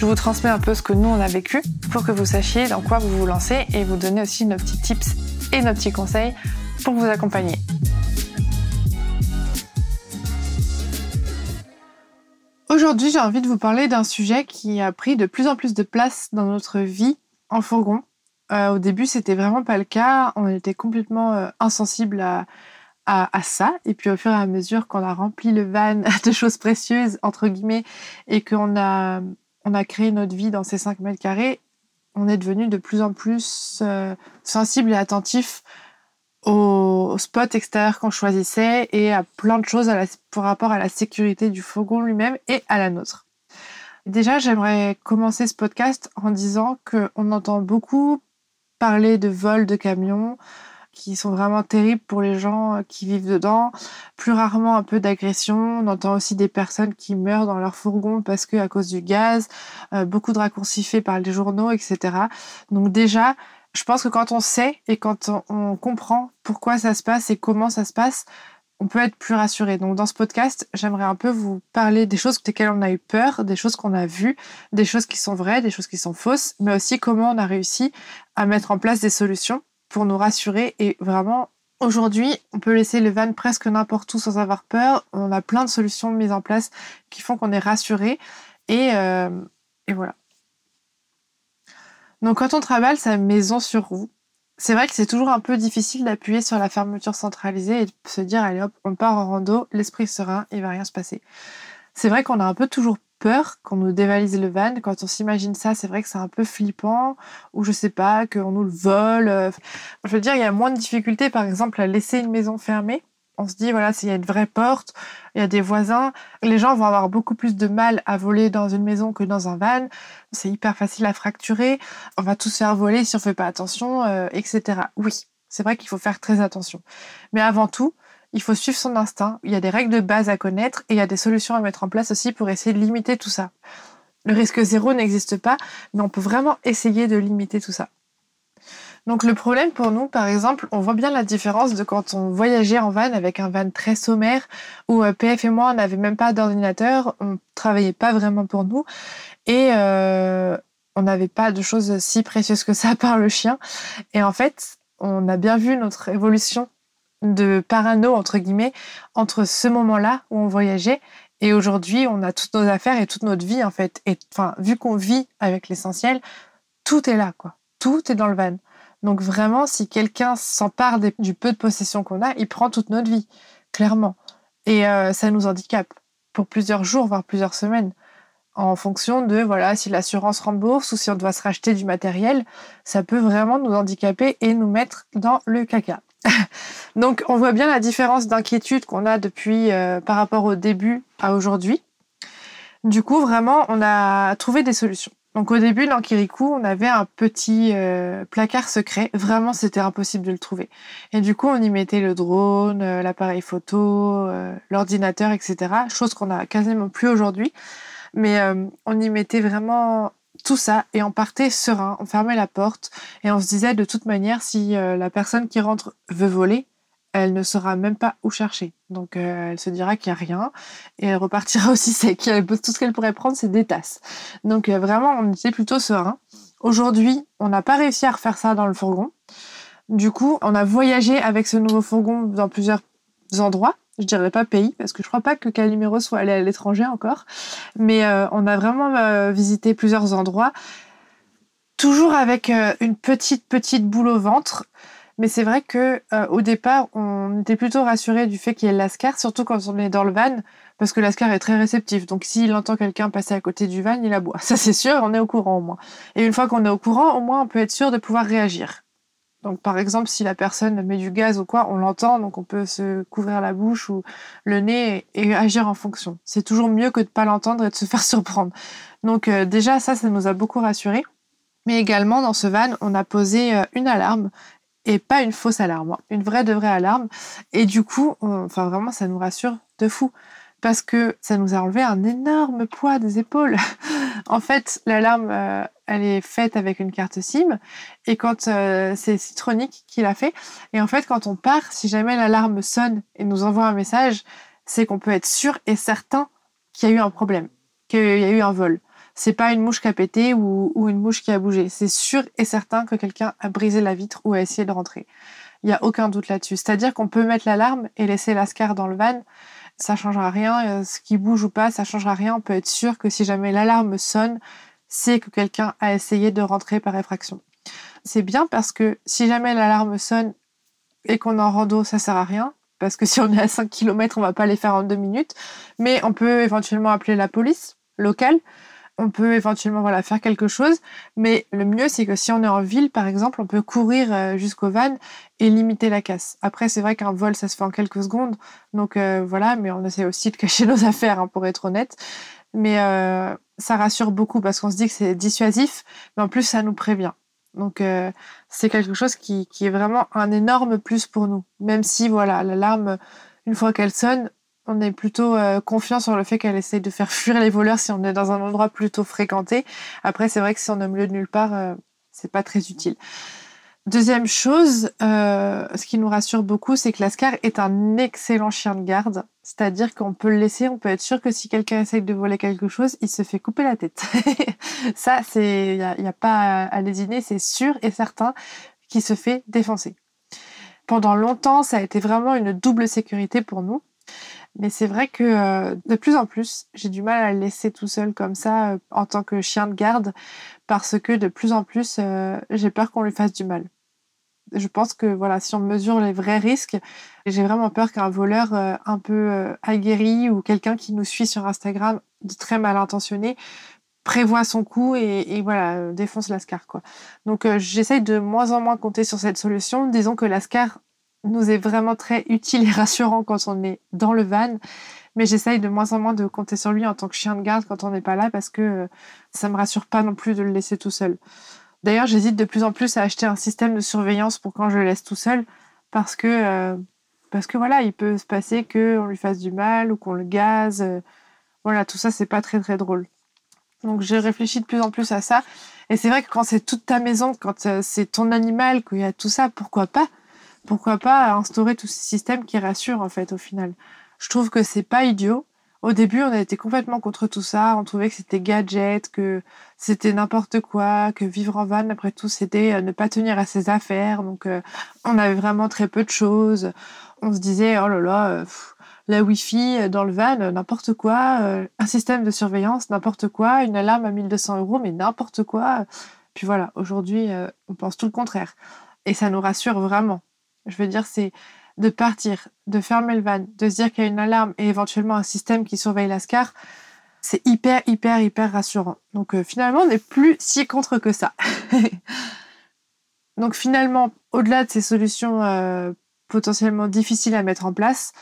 Je vous transmets un peu ce que nous on a vécu pour que vous sachiez dans quoi vous vous lancez et vous donner aussi nos petits tips et nos petits conseils pour vous accompagner. Aujourd'hui, j'ai envie de vous parler d'un sujet qui a pris de plus en plus de place dans notre vie en fourgon. Euh, au début, c'était vraiment pas le cas. On était complètement euh, insensible à, à, ça. Et puis, au fur et à mesure qu'on a rempli le van de choses précieuses, entre guillemets, et qu'on a, on a créé notre vie dans ces 5 mètres carrés, on est devenu de plus en plus euh, sensible et attentif au, spot extérieur qu'on choisissait et à plein de choses pour rapport à la sécurité du fourgon lui-même et à la nôtre. Déjà, j'aimerais commencer ce podcast en disant qu'on entend beaucoup parler de vols de camions qui sont vraiment terribles pour les gens qui vivent dedans. Plus rarement un peu d'agression. On entend aussi des personnes qui meurent dans leur fourgon parce que à cause du gaz, euh, beaucoup de raccourcis faits par les journaux, etc. Donc déjà, je pense que quand on sait et quand on, comprend pourquoi ça se passe et comment ça se passe, on peut être plus rassuré. Donc dans ce podcast, j'aimerais un peu vous parler des choses desquelles on a eu peur, des choses qu'on a vues, des choses qui sont vraies, des choses qui sont fausses, mais aussi comment on a réussi à mettre en place des solutions pour nous rassurer et vraiment Aujourd'hui, on peut laisser le van presque n'importe où sans avoir peur. On a plein de solutions mises en place qui font qu'on est rassuré. Et, euh, et voilà. Donc quand on travaille sa maison sur roue, c'est vrai que c'est toujours un peu difficile d'appuyer sur la fermeture centralisée et de se dire allez hop, on part en rando, l'esprit serein, il va rien se passer. C'est vrai qu'on a un peu toujours peur qu'on nous dévalise le van. Quand on s'imagine ça, c'est vrai que c'est un peu flippant, ou je sais pas, qu'on nous le vole. Je veux dire, il y a moins de difficultés, par exemple, à laisser une maison fermée on se dit, voilà, s'il y a une vraie porte, il y a des voisins, les gens vont avoir beaucoup plus de mal à voler dans une maison que dans un van. C'est hyper facile à fracturer. On va tous faire voler si on fait pas attention, euh, etc. Oui, c'est vrai qu'il faut faire très attention. Mais avant tout, il faut suivre son instinct. Il y a des règles de base à connaître et il y a des solutions à mettre en place aussi pour essayer de limiter tout ça. Le risque zéro n'existe pas, mais on peut vraiment essayer de limiter tout ça. Donc le problème pour nous, par exemple, on voit bien la différence de quand on voyageait en van avec un van très sommaire où euh, PF et moi on n'avait même pas d'ordinateur, on travaillait pas vraiment pour nous et euh, on n'avait pas de choses si précieuses que ça par le chien. Et en fait, on a bien vu notre évolution de parano entre guillemets entre ce moment-là où on voyageait et aujourd'hui on a toutes nos affaires et toute notre vie en fait. Et enfin vu qu'on vit avec l'essentiel, tout est là quoi. Tout est dans le van. Donc vraiment, si quelqu'un s'empare du peu de possession qu'on a, il prend toute notre vie, clairement. Et euh, ça nous handicape pour plusieurs jours, voire plusieurs semaines, en fonction de voilà si l'assurance rembourse ou si on doit se racheter du matériel, ça peut vraiment nous handicaper et nous mettre dans le caca. Donc on voit bien la différence d'inquiétude qu'on a depuis euh, par rapport au début à aujourd'hui. Du coup, vraiment, on a trouvé des solutions. Donc au début, dans on avait un petit euh, placard secret. Vraiment, c'était impossible de le trouver. Et du coup, on y mettait le drone, euh, l'appareil photo, euh, l'ordinateur, etc. Chose qu'on a quasiment plus aujourd'hui. Mais on y mettait vraiment tout ça et on partait serein. On fermait la porte et on se disait de toute manière, si la personne qui rentre veut voler, elle ne saura même pas où chercher. Donc euh, elle se dira qu'il n'y a rien et elle repartira aussi sec. Tout ce qu'elle pourrait prendre, c'est des tasses. Donc euh, vraiment, on était plutôt serein. Aujourd'hui, on n'a pas réussi à refaire ça dans le fourgon. Du coup, on a voyagé avec ce nouveau fourgon dans plusieurs endroits. Je dirais pas pays, parce que je crois pas que Calimero soit allé à l'étranger encore. Mais euh, on a vraiment visité plusieurs endroits. Toujours avec une petite, petite boule au ventre. Mais c'est vrai que euh, au départ, on était plutôt rassuré du fait qu'il y ait l'ascar, surtout quand on est dans le van, parce que l'ascar est très réceptif. Donc s'il entend quelqu'un passer à côté du van, il aboie. Ça c'est sûr, on est au courant au moins. Et une fois qu'on est au courant, au moins on peut être sûr de pouvoir réagir. Donc par exemple, si la personne met du gaz ou quoi, on l'entend, donc on peut se couvrir la bouche ou le nez et, agir en fonction. C'est toujours mieux que de pas l'entendre et de se faire surprendre. Donc euh, déjà ça, ça nous a beaucoup rassurés. Mais également dans ce van, on a posé euh, une alarme et pas une fausse alarme, hein. une vraie de vraie alarme. Et du coup, enfin vraiment, ça nous rassure de fou parce que ça nous a enlevé un énorme poids des épaules. en fait, l'alarme, euh, elle est faite avec une carte SIM et quand euh, c'est Citronic qui l'a fait. Et en fait, quand on part, si jamais l'alarme sonne et nous envoie un message, c'est qu'on peut être sûr et certain qu'il y a eu un problème, qu'il y a eu un vol c'est pas une mouche qui a pété ou, une mouche qui a bougé. C'est sûr et certain que quelqu'un a brisé la vitre ou a essayé de rentrer. Il n'y a aucun doute là-dessus. C'est-à-dire qu'on peut mettre l'alarme et laisser l'ascar dans le van. Ça changera rien. Euh, ce qui bouge ou pas, ça changera rien. On peut être sûr que si jamais l'alarme sonne, c'est que quelqu'un a essayé de rentrer par effraction. C'est bien parce que si jamais l'alarme sonne et qu'on est en rando, ça sert à rien. Parce que si on est à 5 km, on va pas les faire en deux minutes. Mais on peut éventuellement appeler la police locale on peut éventuellement voilà, faire quelque chose. Mais le mieux, c'est que si on est en ville, par exemple, on peut courir euh, jusqu'au van et limiter la casse. Après, c'est vrai qu'un vol, ça se fait en quelques secondes. Donc euh, voilà, mais on essaie aussi de cacher nos affaires, hein, pour être honnête. Mais euh, ça rassure beaucoup parce qu'on se dit que c'est dissuasif, mais en plus, ça nous prévient. Donc c'est quelque chose qui, qui est vraiment un énorme plus pour nous. Même si, voilà, l'alarme, une fois qu'elle sonne, on est plutôt euh, confiant sur le fait qu'elle essaye de faire fuir les voleurs si on est dans un endroit plutôt fréquenté. Après, c'est vrai que si on est au milieu de nulle part, euh, c'est pas très utile. Deuxième chose, euh, ce qui nous rassure beaucoup, c'est que l'Ascar est un excellent chien de garde. C'est-à-dire qu'on peut le laisser, on peut être sûr que si quelqu'un essaye de voler quelque chose, il se fait couper la tête. Ça, c'est, il n'y a, pas à lésiner, c'est sûr et certain qu'il se fait défoncer. Pendant longtemps, ça a été vraiment une double sécurité pour nous. Mais c'est vrai que euh, de plus en plus, j'ai du mal à le laisser tout seul comme ça euh, en tant que chien de garde parce que de plus en plus, euh, j'ai peur qu'on lui fasse du mal. Je pense que voilà, si on mesure les vrais risques, j'ai vraiment peur qu'un voleur un peu aguerri ou quelqu'un qui nous suit sur Instagram, très mal intentionné, prévoit son coup et, et voilà défonce l'ascar quoi. Donc j'essaye de moins en moins compter sur cette solution. Disons que l'ascar nous est vraiment très utile et rassurant quand on est dans le van. Mais j'essaye de moins en moins de compter sur lui en tant que chien de garde quand on n'est pas là parce que euh, ça me rassure pas non plus de le laisser tout seul. D'ailleurs, j'hésite de plus en plus à acheter un système de surveillance pour quand je le laisse tout seul parce que, euh, parce que voilà, il peut se passer qu'on lui fasse du mal ou qu'on le gaze. Euh, voilà, tout ça, c'est pas très très drôle. Donc, j'ai réfléchi de plus en plus à ça. Et c'est vrai que quand c'est toute ta maison, quand c'est ton animal, qu'il y a tout ça, pourquoi pas? Pourquoi pas instaurer tous ces systèmes qui rassurent en fait au final. Je trouve que c'est pas idiot. Au début, on a été complètement contre tout ça. On trouvait que c'était gadget, que c'était n'importe quoi, que vivre en van, après tout, c'était euh, ne pas tenir à ses affaires. Donc, euh, on avait vraiment très peu de choses. On se disait, oh là là, euh, la Wi-Fi dans le van, n'importe quoi. un système de surveillance, n'importe quoi. Une alarme à 1200 euros, mais n'importe quoi. Puis voilà, aujourd'hui, on pense tout le contraire. Et ça nous rassure vraiment. Je veux dire, c'est de partir, de fermer le van, de se dire qu'il y a une alarme et éventuellement un système qui surveille l'ascar. C'est hyper, hyper, hyper rassurant. Donc euh, finalement, on n'est plus si contre que ça. Donc finalement, au-delà de ces solutions euh, potentiellement difficiles à mettre en place,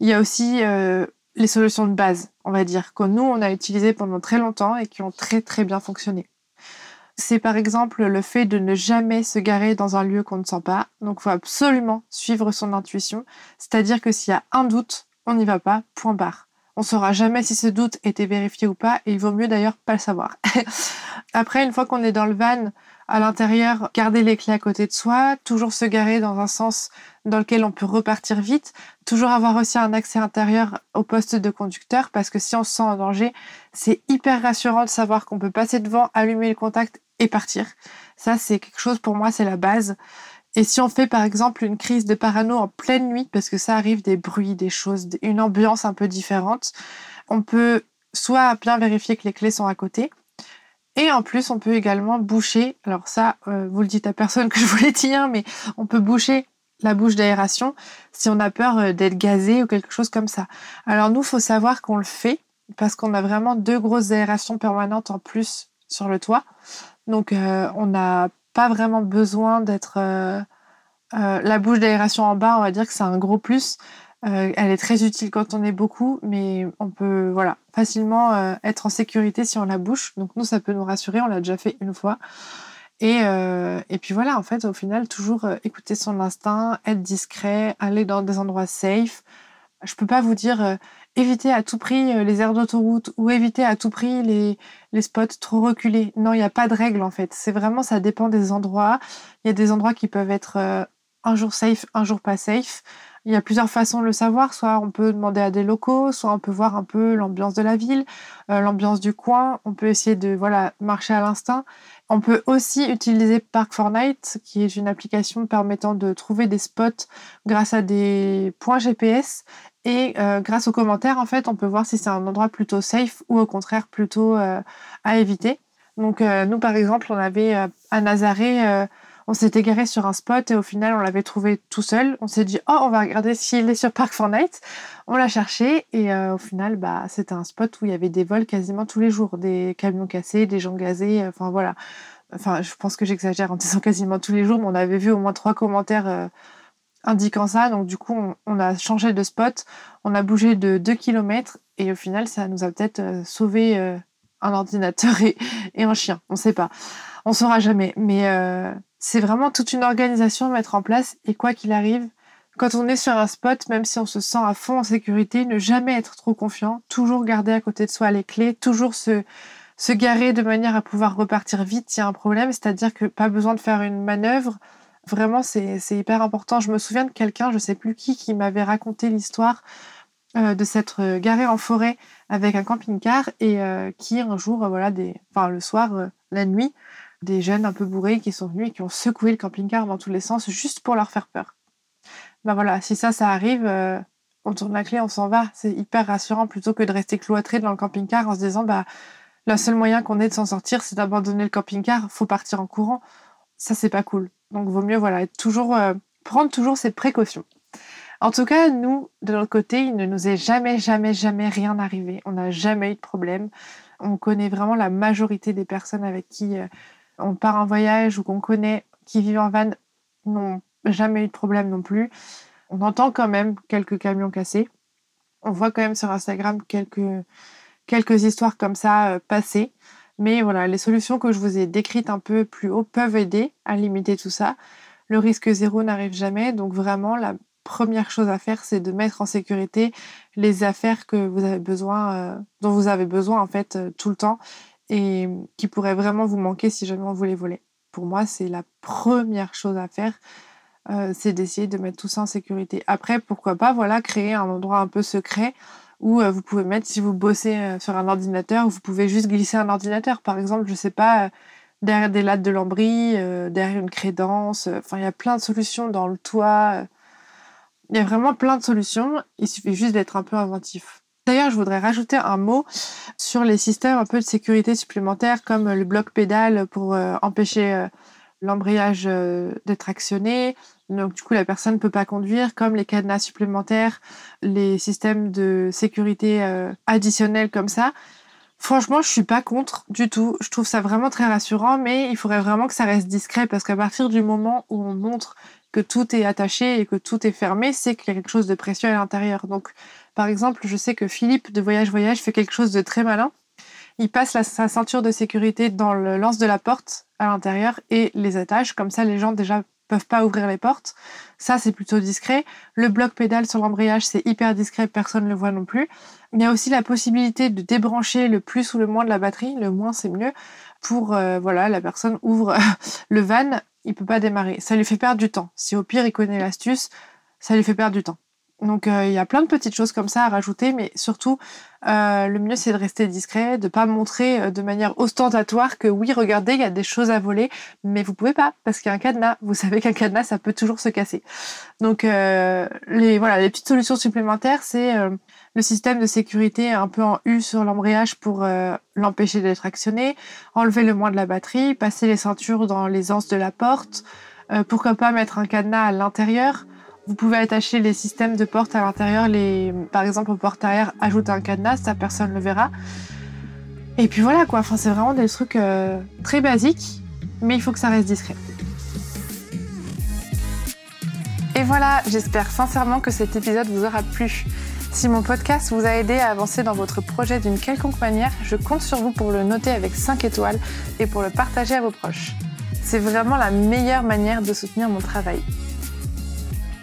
il y a aussi euh, les solutions de base, on va dire, que nous, on a utilisées pendant très longtemps et qui ont très, très bien fonctionné. C'est par exemple le fait de ne jamais se garer dans un lieu qu'on ne sent pas. Donc il faut absolument suivre son intuition. C'est-à-dire que s'il y a un doute, on n'y va pas, point barre. On saura jamais si ce doute était vérifié ou pas, et il vaut mieux d'ailleurs pas le savoir. Après, une fois qu'on est dans le van, à l'intérieur, garder les clés à côté de soi, toujours se garer dans un sens dans lequel on peut repartir vite, toujours avoir aussi un accès intérieur au poste de conducteur, parce que si on se sent en danger, c'est hyper rassurant de savoir qu'on peut passer devant, allumer le contact et partir. Ça, c'est quelque chose pour moi, c'est la base. Et si on fait par exemple une crise de parano en pleine nuit, parce que ça arrive des bruits, des choses, une ambiance un peu différente, on peut soit bien vérifier que les clés sont à côté, et en plus on peut également boucher, alors ça euh, vous le dites à personne que je vous l'ai dit, hein, mais on peut boucher la bouche d'aération si on a peur euh, d'être gazé ou quelque chose comme ça. Alors nous, faut savoir qu'on le fait parce qu'on a vraiment deux grosses aérations permanentes en plus sur le toit. Donc euh, on n'a pas vraiment besoin d'être... Euh, euh, la bouche d'aération en bas, on va dire que c'est un gros plus. elle est très utile quand on est beaucoup, mais on peut voilà facilement être en sécurité si on la bouche. Donc nous, ça peut nous rassurer. On l'a déjà fait une fois. Et, et puis voilà, en fait, au final, toujours écouter son instinct, être discret, aller dans des endroits safe. Je peux pas vous dire éviter à tout prix euh, les aires d'autoroute ou éviter à tout prix les, les spots trop reculés. Non, il n'y a pas de règle en fait. C'est vraiment, ça dépend des endroits. Il y a des endroits qui peuvent être euh, un jour safe, un jour pas safe. Il y a plusieurs façons de le savoir. Soit on peut demander à des locaux, soit on peut voir un peu l'ambiance de la ville, euh, l'ambiance du coin. On peut essayer de voilà marcher à l'instinct. On peut aussi utiliser Park4Night, qui est une application permettant de trouver des spots grâce à des points GPS et euh, grâce aux commentaires, en fait, on peut voir si c'est un endroit plutôt safe ou au contraire plutôt euh, à éviter. Donc euh, nous, par exemple, on avait à Nazaré, on s'était garé sur un spot et au final, on l'avait trouvé tout seul. On s'est dit, oh, on va regarder s'il est sur Park Night. On l'a cherché et au final, bah, c'était un spot où il y avait des vols quasiment tous les jours, des camions cassés, des gens gazés, enfin voilà. Enfin, je pense que j'exagère en disant quasiment tous les jours, mais on avait vu au moins trois commentaires indiquant ça. Donc du coup, on, a changé de spot, on a bougé de 2 km et au final, ça nous a peut-être euh, sauvé euh, un ordinateur et, un chien. On sait pas. On saura jamais. Mais euh, c'est vraiment toute une organisation à mettre en place et quoi qu'il arrive, quand on est sur un spot, même si on se sent à fond en sécurité, ne jamais être trop confiant, toujours garder à côté de soi les clés, toujours se, se garer de manière à pouvoir repartir vite s'il y a un problème, c'est-à-dire que pas besoin de faire une manœuvre, Vraiment, c'est hyper important. Je me souviens de quelqu'un, je sais plus qui, qui m'avait raconté l'histoire euh, de s'être euh, garé en forêt avec un camping-car et euh, qui un jour, voilà, des, enfin le soir, la nuit, des jeunes un peu bourrés qui sont venus et qui ont secoué le camping-car dans tous les sens juste pour leur faire peur. Ben voilà, si ça, ça arrive, on tourne la clé, on s'en va. C'est hyper rassurant plutôt que de rester cloîtré dans le camping-car en se disant, bah, le seul moyen qu'on ait de s'en sortir, c'est d'abandonner le camping-car, faut partir en courant. Ça, c'est pas cool. Donc, vaut mieux voilà, toujours, euh, prendre toujours ces précautions. En tout cas, nous, de notre côté, il ne nous est jamais, jamais, jamais rien arrivé. On n'a jamais eu de problème. On connaît vraiment la majorité des personnes avec qui euh, on part en voyage ou qu'on connaît qui vivent en van n'ont jamais eu de problème non plus. On entend quand même quelques camions cassés. On voit quand même sur Instagram quelques, quelques histoires comme ça euh. Mais voilà, les solutions que je vous ai décrites un peu plus haut peuvent aider à limiter tout ça. Le risque zéro n'arrive jamais, donc vraiment la première chose à faire, c'est de mettre en sécurité les affaires que vous avez besoin, euh, dont vous avez besoin en fait euh, tout le temps et qui pourraient vraiment vous manquer si jamais on vous les volait. Pour moi, c'est la première chose à faire, euh, c'est d'essayer de mettre tout ça en sécurité. Après, pourquoi pas, voilà, créer un endroit un peu secret ou euh, vous pouvez mettre, si vous bossez euh, sur un ordinateur, vous pouvez juste glisser un ordinateur. Par exemple, je sais pas, euh, derrière des lattes de lambris, derrière une crédence. Enfin, il y a plein de solutions dans le toit. Il y a vraiment plein de solutions. Il suffit juste d'être un peu inventif. D'ailleurs, je voudrais rajouter un mot sur les systèmes un peu de sécurité supplémentaires comme le bloc pédale pour empêcher l'embrayage d'être actionné, donc du coup, la personne ne peut pas conduire, comme les cadenas supplémentaires, les systèmes de sécurité euh, additionnels comme ça. Franchement, je suis pas contre du tout. Je trouve ça vraiment très rassurant, mais il faudrait vraiment que ça reste discret parce qu'à partir du moment où on montre que tout est attaché et que tout est fermé, c'est qu'il y a quelque chose de précieux à l'intérieur. Donc, par exemple, je sais que Philippe de Voyage Voyage fait quelque chose de très malin. Il passe sa ceinture de sécurité dans le lance de la porte à l'intérieur et les attache. Comme ça, les gens déjà peuvent pas ouvrir les portes. Ça, c'est plutôt discret. Le bloc pédale sur l'embrayage, c'est hyper discret, personne ne le voit non plus. Il y a aussi la possibilité de débrancher le plus ou le moins de la batterie. Le moins, c'est mieux. Pour, euh, voilà, la personne ouvre le van, il peut pas démarrer. Ça lui fait perdre du temps. Si au pire, il connaît l'astuce, ça lui fait perdre du temps. Donc euh, il y a plein de petites choses comme ça à rajouter, mais surtout euh, le mieux c'est de rester discret, de pas montrer euh, de manière ostentatoire que oui regardez il y a des choses à voler, mais vous pouvez pas parce qu'il y a un cadenas. Vous savez qu'un cadenas ça peut toujours se casser. Donc les voilà les petites solutions supplémentaires c'est le système de sécurité un peu en U sur l'embrayage pour l'empêcher d'être actionné, enlever le moins de la batterie, passer les ceintures dans les anses de la porte, pourquoi pas mettre un cadenas à l'intérieur. Vous pouvez attacher les systèmes de porte à l'intérieur, les, par exemple au porte arrière, ajouter un cadenas, ça personne ne le verra. Et puis voilà quoi, enfin, c'est vraiment des trucs euh, très basiques, mais il faut que ça reste discret. Et voilà, j'espère sincèrement que cet épisode vous aura plu. Si mon podcast vous a aidé à avancer dans votre projet d'une quelconque manière, je compte sur vous pour le noter avec 5 étoiles et pour le partager à vos proches. C'est vraiment la meilleure manière de soutenir mon travail.